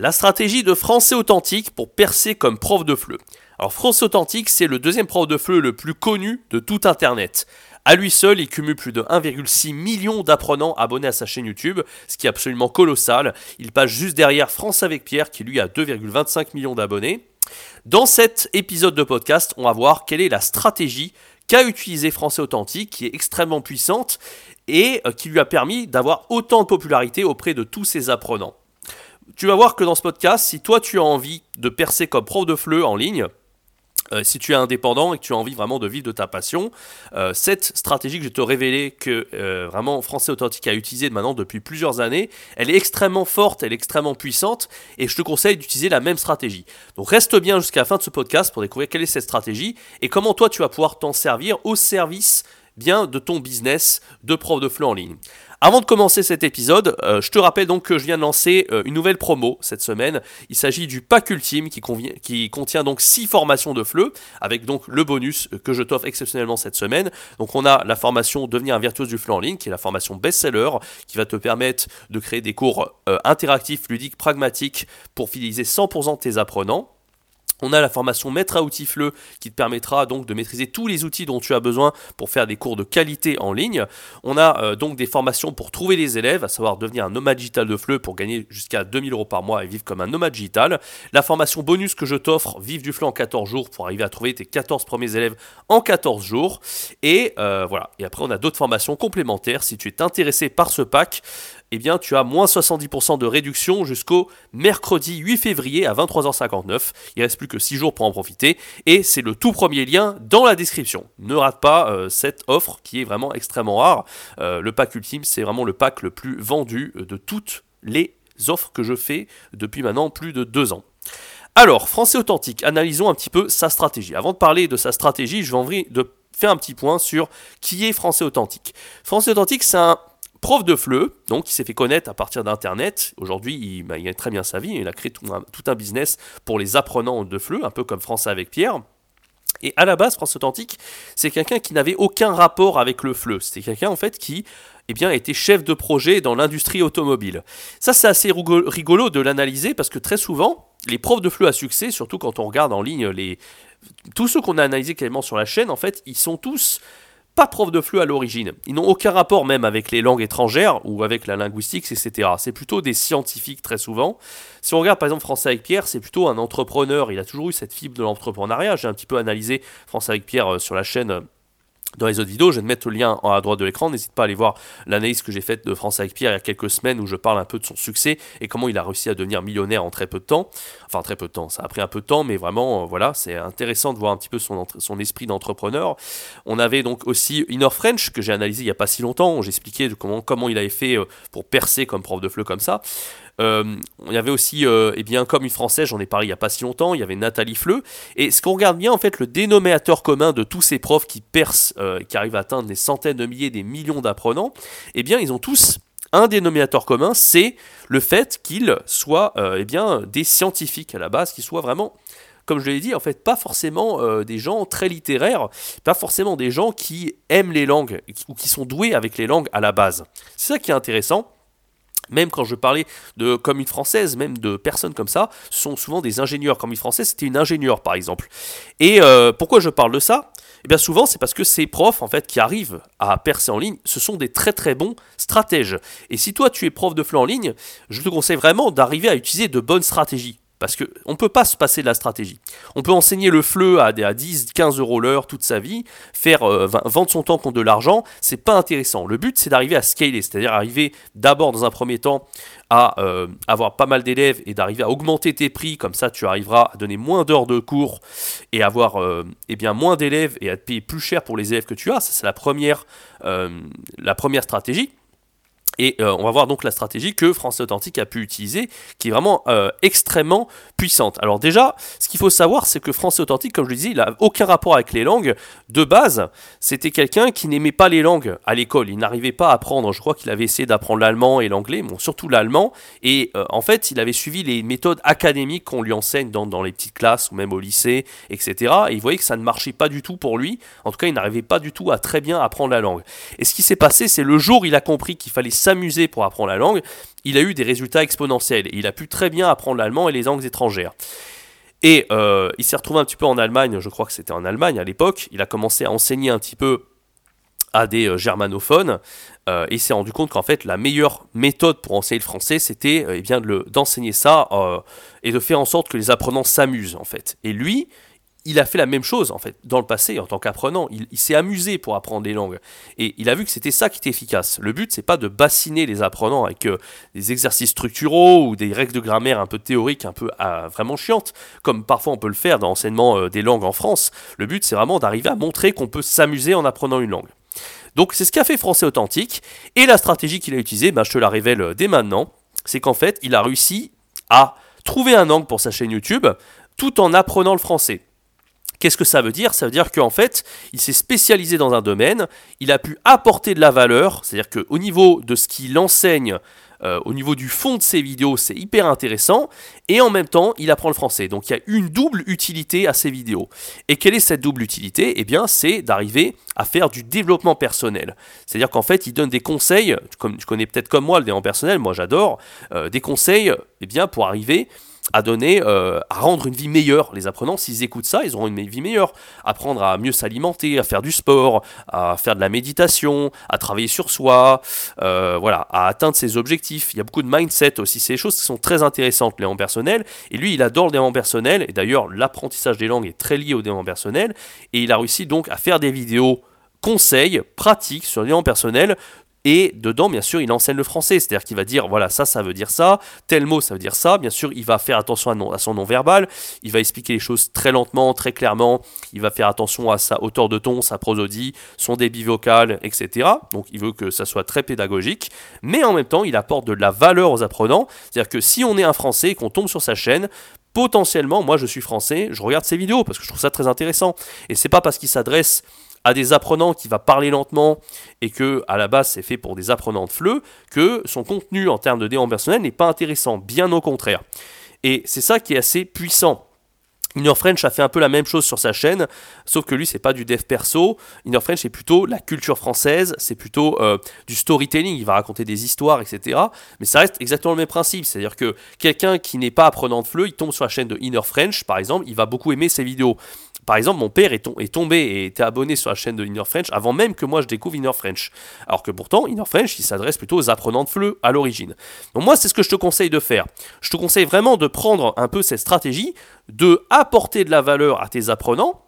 La stratégie de français authentique pour percer comme prof de FLE. Alors Français authentique, c'est le deuxième prof de FLE le plus connu de tout Internet. À lui seul, il cumule plus de 1,6 million d'apprenants abonnés à sa chaîne YouTube, ce qui est absolument colossal. Il passe juste derrière France avec Pierre, qui lui a 2,25 millions d'abonnés. Dans cet épisode de podcast, on va voir quelle est la stratégie qu'a utilisé Français Authentique, qui est extrêmement puissante et euh, qui lui a permis d'avoir autant de popularité auprès de tous ses apprenants tu vas voir que dans ce podcast, si toi tu as envie de percer comme prof de FLE en ligne, euh, si tu es indépendant et que tu as envie vraiment de vivre de ta passion, euh, cette stratégie que je te révéler que euh, vraiment Français Authentique a utilisée maintenant depuis plusieurs années, elle est extrêmement forte, elle est extrêmement puissante et je te conseille d'utiliser la même stratégie. Donc reste bien jusqu'à la fin de ce podcast pour découvrir quelle est cette stratégie et comment toi tu vas pouvoir t'en servir au service bien de ton business de prof de FLE en ligne. Avant de commencer cet épisode, euh, je te rappelle donc que je viens de lancer euh, une nouvelle promo cette semaine. Il s'agit du pack ultime qui, contient donc 6 formations de FLE avec donc le bonus que je t'offre exceptionnellement cette semaine. Donc on a la formation Devenir un virtuose du FLE en ligne qui est la formation best-seller qui va te permettre de créer des cours euh, interactifs, ludiques, pragmatiques pour fidéliser 100% de tes apprenants. On a la formation Maître à outils FLE qui te permettra donc de maîtriser tous les outils dont tu as besoin pour faire des cours de qualité en ligne. On a euh, donc des formations pour trouver les élèves, à savoir devenir un nomade digital de FLE pour gagner jusqu'à 2000 euros par mois et vivre comme un nomade digital. La formation bonus que je t'offre, Vive du FLE en 14 jours pour arriver à trouver tes 14 premiers élèves en 14 jours. Et euh, voilà. Et après, on a d'autres formations complémentaires si tu es intéressé par ce pack eh bien tu as moins 70% de réduction jusqu'au mercredi 8 février à 23h59. Il reste plus que 6 jours pour en profiter et c'est le tout premier lien dans la description. Ne rate pas euh, cette offre qui est vraiment extrêmement rare. Euh, le pack ultime, c'est vraiment le pack le plus vendu de toutes les offres que je fais depuis maintenant plus de 2 ans. Alors, français authentique, analysons un petit peu sa stratégie. Avant de parler de sa stratégie, je vais envie de faire un petit point sur qui est français authentique. Français authentique, c'est un prof de FLE, donc il s'est fait connaître à partir d'Internet. Aujourd'hui, il, bah, très bien sa vie. Il a créé tout un, business pour les apprenants de FLE, un peu comme Français avec Pierre. Et à la base, France Authentique, c'est quelqu'un qui n'avait aucun rapport avec le FLE. C'était quelqu'un en fait qui eh bien, était chef de projet dans l'industrie automobile. Ça, c'est assez rigolo de l'analyser parce que très souvent, les profs de FLE à succès, surtout quand on regarde en ligne les... tous ceux qu'on a analysés quasiment sur la chaîne, en fait, ils sont tous pas prof de FLE à l'origine. Ils n'ont aucun rapport même avec les langues étrangères ou avec la linguistique, etc. C'est plutôt des scientifiques très souvent. Si on regarde par exemple Français avec Pierre, c'est plutôt un entrepreneur. Il a toujours eu cette fibre de l'entrepreneuriat. J'ai un petit peu analysé Français avec Pierre euh, sur la chaîne euh, dans les autres vidéos. Je vais te mettre le lien à droite de l'écran. N'hésite pas à aller voir l'analyse que j'ai faite de France avec Pierre il y a quelques semaines où je parle un peu de son succès et comment il a réussi à devenir millionnaire en très peu de temps. Enfin, très peu de temps. Ça a pris un peu de temps, mais vraiment, euh, voilà, c'est intéressant de voir un petit peu son, esprit d'entrepreneur. On avait donc aussi Inner French que j'ai analysé il n'y a pas si longtemps. J'expliquais comment, comment il avait fait euh, pour percer comme prof de FLE comme ça. Euh, il y avait aussi, euh, eh bien, comme une française, j'en ai parlé il n'y a pas si longtemps, il y avait Nathalie Fleu. Et ce qu'on regarde bien, en fait, le dénominateur commun de tous ces profs qui percent, euh, qui arrivent à atteindre des centaines de milliers, des millions d'apprenants, eh bien, ils ont tous un dénominateur commun, c'est le fait qu'ils soient eh bien, des scientifiques à la base, qu'ils soient vraiment comme je l'ai dit, en fait, pas forcément des gens très littéraires, pas forcément des gens qui aiment les langues ou qui sont doués avec les langues à la base. C'est ça qui est intéressant. Même quand je parlais de communes françaises, même de personnes comme ça, ce sont souvent des ingénieurs. Comme une française, c'était une ingénieure par exemple. Et euh, pourquoi je parle de ça? Eh bien souvent, c'est parce que ces profs en fait qui arrivent à percer en ligne, ce sont des très très bons stratèges. Et si toi tu es prof de FLE en ligne, je te conseille vraiment d'arriver à utiliser de bonnes stratégies. Parce qu'on ne peut pas se passer de la stratégie. On peut enseigner le FLE à, 10, 15 euros l'heure toute sa vie, faire euh, vendre son temps contre de l'argent, c'est pas intéressant. Le but, c'est d'arriver à scaler, c'est-à-dire arriver d'abord dans un premier temps à euh, avoir pas mal d'élèves et d'arriver à augmenter tes prix, comme ça tu arriveras à donner moins d'heures de cours et avoir euh, eh moins d'élèves et à te payer plus cher pour les élèves que tu as. C'est la première stratégie. Et euh, on va voir donc la stratégie que Français Authentique a pu utiliser, qui est vraiment euh, extrêmement puissante. Alors déjà, ce qu'il faut savoir, c'est que Français Authentique, comme je le disais, il n'a aucun rapport avec les langues. De base, c'était quelqu'un qui n'aimait pas les langues à l'école. Il n'arrivait pas à apprendre. Je crois qu'il avait essayé d'apprendre l'allemand et l'anglais, bon, surtout l'allemand. Et euh, en fait, il avait suivi les méthodes académiques qu'on lui enseigne dans, dans, les petites classes ou même au lycée, etc. Et il voyait que ça ne marchait pas du tout pour lui. En tout cas, il n'arrivait pas du tout à très bien apprendre la langue. Et ce qui s'est passé, c'est le jour où il a compris qu'il fallait s'amuser pour apprendre la langue, il a eu des résultats exponentiels. Il a pu très bien apprendre l'allemand et les langues étrangères. Et euh, il s'est retrouvé un petit peu en Allemagne, je crois que c'était en Allemagne à l'époque. Il a commencé à enseigner un petit peu à des euh, germanophones euh, et il s'est rendu compte qu'en fait la meilleure méthode pour enseigner le français c'était eh bien d'enseigner ça et de faire en sorte que les apprenants s'amusent en fait. Et lui, il a fait la même chose en fait dans le passé en tant qu'apprenant. Il, s'est amusé pour apprendre des langues et il a vu que c'était ça qui était efficace. Le but c'est pas de bassiner les apprenants avec euh, des exercices structuraux ou des règles de grammaire un peu théoriques, un peu ah, vraiment chiantes, comme parfois on peut le faire dans l'enseignement euh, des langues en France. Le but c'est vraiment d'arriver à montrer qu'on peut s'amuser en apprenant une langue. Donc c'est ce qu'a fait Français Authentique et la stratégie qu'il a utilisée, ben, je te la révèle euh, dès maintenant, c'est qu'en fait il a réussi à trouver un angle pour sa chaîne YouTube tout en apprenant le français. Qu'est-ce que ça veut dire? Ça veut dire qu'en fait, il s'est spécialisé dans un domaine, il a pu apporter de la valeur, c'est-à-dire qu'au niveau de ce qu'il enseigne, euh, au niveau du fond de ses vidéos, c'est hyper intéressant, et en même temps, il apprend le français. Donc il y a une double utilité à ses vidéos. Et quelle est cette double utilité? Eh bien, c'est d'arriver à faire du développement personnel. C'est-à-dire qu'en fait, il donne des conseils, comme tu connais peut-être comme moi le développement personnel, moi j'adore, euh, des conseils eh bien, pour arriver à donner, euh, à rendre une vie meilleure. Les apprenants, s'ils écoutent ça, ils auront une vie meilleure. Apprendre à mieux s'alimenter, à faire du sport, à faire de la méditation, à travailler sur soi, euh, voilà, à atteindre ses objectifs. Il y a beaucoup de mindset aussi. C'est des choses qui sont très intéressantes, le développement personnel. Et lui, il adore le développement personnel. Et d'ailleurs, l'apprentissage des langues est très lié au développement personnel. Et il a réussi donc à faire des vidéos conseils pratiques sur le développement personnel et dedans, bien sûr, il enseigne le français, c'est-à-dire qu'il va dire, voilà, ça, ça veut dire ça, tel mot, ça veut dire ça. Bien sûr, il va faire attention à, son non-verbal, il va expliquer les choses très lentement, très clairement, il va faire attention à sa hauteur de ton, sa prosodie, son débit vocal, etc. Donc, il veut que ça soit très pédagogique, mais en même temps, il apporte de la valeur aux apprenants. C'est-à-dire que si on est un Français et qu'on tombe sur sa chaîne, potentiellement, moi, je suis Français, je regarde ses vidéos parce que je trouve ça très intéressant. Et c'est pas parce qu'il s'adresse à des apprenants qui va parler lentement et que à la base c'est fait pour des apprenants de fleu, que son contenu en termes de développement personnel n'est pas intéressant, bien au contraire. Et c'est ça qui est assez puissant. Inner French a fait un peu la même chose sur sa chaîne, sauf que lui c'est pas du dev perso. Inner French c'est plutôt la culture française, c'est plutôt euh, du storytelling. Il va raconter des histoires, etc. Mais ça reste exactement le même principe, c'est-à-dire que quelqu'un qui n'est pas apprenant de fleu, il tombe sur la chaîne de Inner French, par exemple, il va beaucoup aimer ses vidéos. Par exemple, mon père est, tombé et était abonné sur la chaîne de Inner French avant même que moi je découvre Inner French. Alors que pourtant, Inner French, il s'adresse plutôt aux apprenants de fleu à l'origine. Donc moi, c'est ce que je te conseille de faire. Je te conseille vraiment de prendre un peu cette stratégie, de apporter de la valeur à tes apprenants,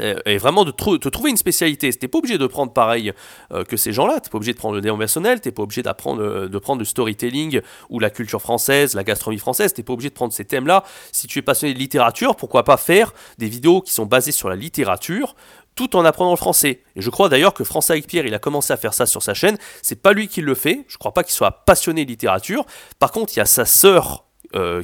euh, et vraiment de te trouver une spécialité. Tu n'es pas obligé de prendre pareil euh, que ces gens-là. Tu n'es pas obligé de prendre le tu n'es pas obligé d'apprendre, euh, de prendre le storytelling ou la culture française, la gastronomie française. Tu n'es pas obligé de prendre ces thèmes-là. Si tu es passionné de littérature, pourquoi pas faire des vidéos qui sont basées sur la littérature tout en apprenant le français. Et je crois d'ailleurs que François avec Pierre, il a commencé à faire ça sur sa chaîne. C'est pas lui qui le fait. Je crois pas qu'il soit passionné de littérature. Par contre, il y a sa sœur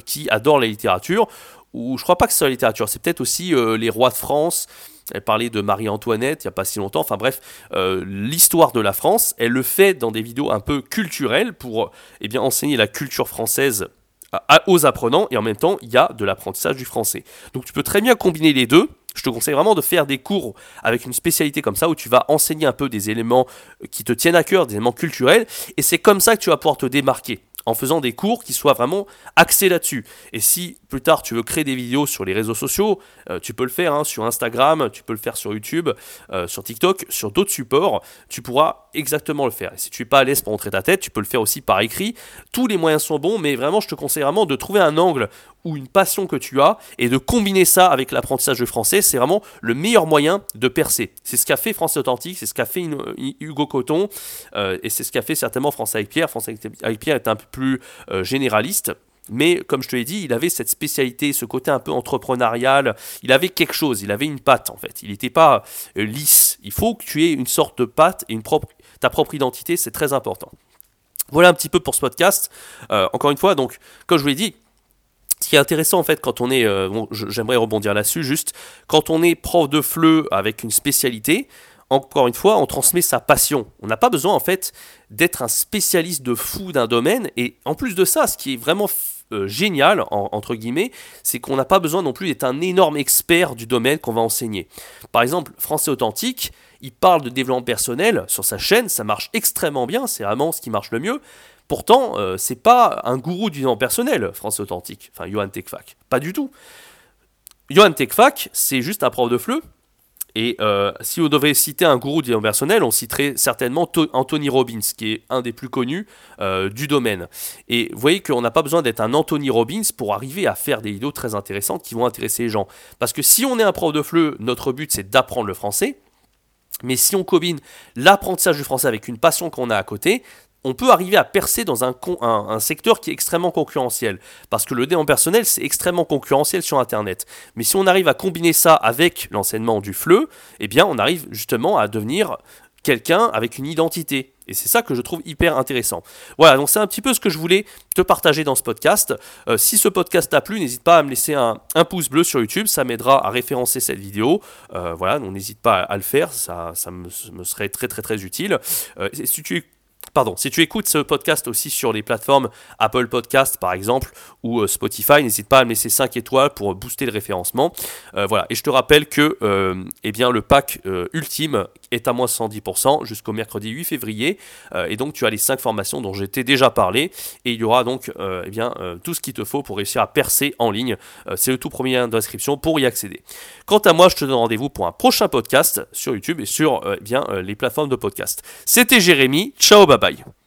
qui adore la littérature. Ou je crois pas que c'est la littérature. C'est peut-être aussi les rois de France. Elle parlait de Marie-Antoinette il n'y a pas si longtemps. Enfin bref, euh, l'histoire de la France, elle le fait dans des vidéos un peu culturelles pour eh bien, enseigner la culture française aux apprenants et en même temps il y a de l'apprentissage du français. Donc tu peux très bien combiner les deux. Je te conseille vraiment de faire des cours avec une spécialité comme ça où tu vas enseigner un peu des éléments qui te tiennent à cœur, des éléments culturels et c'est comme ça que tu vas pouvoir te démarquer en faisant des cours qui soient vraiment axés là-dessus. Et si plus tard tu veux créer des vidéos sur les réseaux sociaux, euh, tu peux le faire hein, sur Instagram, tu peux le faire sur YouTube, euh, sur TikTok, sur d'autres supports, tu pourras exactement le faire. Et si tu n'es pas à l'aise pour montrer ta tête, tu peux le faire aussi par écrit. Tous les moyens sont bons, mais vraiment je te conseille vraiment de trouver un angle ou une passion que tu as et de combiner ça avec l'apprentissage de français, c'est vraiment le meilleur moyen de percer. C'est ce qu'a fait Français Authentique, c'est ce qu'a fait Hugo Coton euh, et c'est ce qu'a fait certainement Français avec Pierre. Français avec Pierre est un peu plus euh, généraliste. Mais comme je te l'ai dit, il avait cette spécialité, ce côté un peu entrepreneurial. Il avait quelque chose, il avait une patte en fait. Il n'était pas euh, lisse. Il faut que tu aies une sorte de patte et une propre, ta propre identité, c'est très important. Voilà un petit peu pour ce podcast. encore une fois, donc, comme je vous l'ai dit, qui est intéressant en fait quand on est, euh, j'aimerais rebondir là-dessus juste, quand on est prof de FLE avec une spécialité, encore une fois, on transmet sa passion. On n'a pas besoin en fait d'être un spécialiste de fou d'un domaine. Et en plus de ça, ce qui est vraiment euh, génial, entre guillemets, c'est qu'on n'a pas besoin non plus d'être un énorme expert du domaine qu'on va enseigner. Par exemple, Français Authentique, il parle de développement personnel sur sa chaîne, ça marche extrêmement bien, c'est vraiment ce qui marche le mieux. Pourtant, euh, c'est pas un gourou du développement personnel, France Authentique, enfin Johan Tekfak. Pas du tout. Johan Tekfak, c'est juste un prof de fleu. Et euh, si on devait citer un gourou du développement personnel, on citerait certainement Anthony Robbins, qui est un des plus connus euh, du domaine. Et vous voyez qu'on n'a pas besoin d'être un Anthony Robbins pour arriver à faire des vidéos très intéressantes qui vont intéresser les gens. Parce que si on est un prof de fleu, notre but c'est d'apprendre le français. Mais si on combine l'apprentissage du français avec une passion qu'on a à côté, on peut arriver à percer dans un, secteur qui est extrêmement concurrentiel. Parce que le dé en personnel, c'est extrêmement concurrentiel sur Internet. Mais si on arrive à combiner ça avec l'enseignement du FLE, eh bien, on arrive justement à devenir quelqu'un avec une identité. Et c'est ça que je trouve hyper intéressant. Voilà, donc c'est un petit peu ce que je voulais te partager dans ce podcast. Euh, si ce podcast t'a plu, n'hésite pas à me laisser un, pouce bleu sur YouTube, ça m'aidera à référencer cette vidéo. Euh, voilà, donc n'hésite pas à, le faire, ça, ça me, serait très très très utile. Euh, si tu Pardon, si tu écoutes ce podcast aussi sur les plateformes Apple Podcast par exemple ou euh, Spotify, n'hésite pas à me laisser 5 étoiles pour booster le référencement. Euh, voilà, et je te rappelle que euh, eh le pack ultime est à moins 110% jusqu'au mercredi 8 février. et donc tu as les 5 formations dont j'étais déjà parlé. Et il y aura donc eh bien, tout ce qu'il te faut pour réussir à percer en ligne. C'est le tout premier lien d'inscription pour y accéder. Quant à moi, je te donne rendez-vous pour un prochain podcast sur YouTube et sur eh bien, les plateformes de podcast. C'était Jérémy. Ciao, bye bye.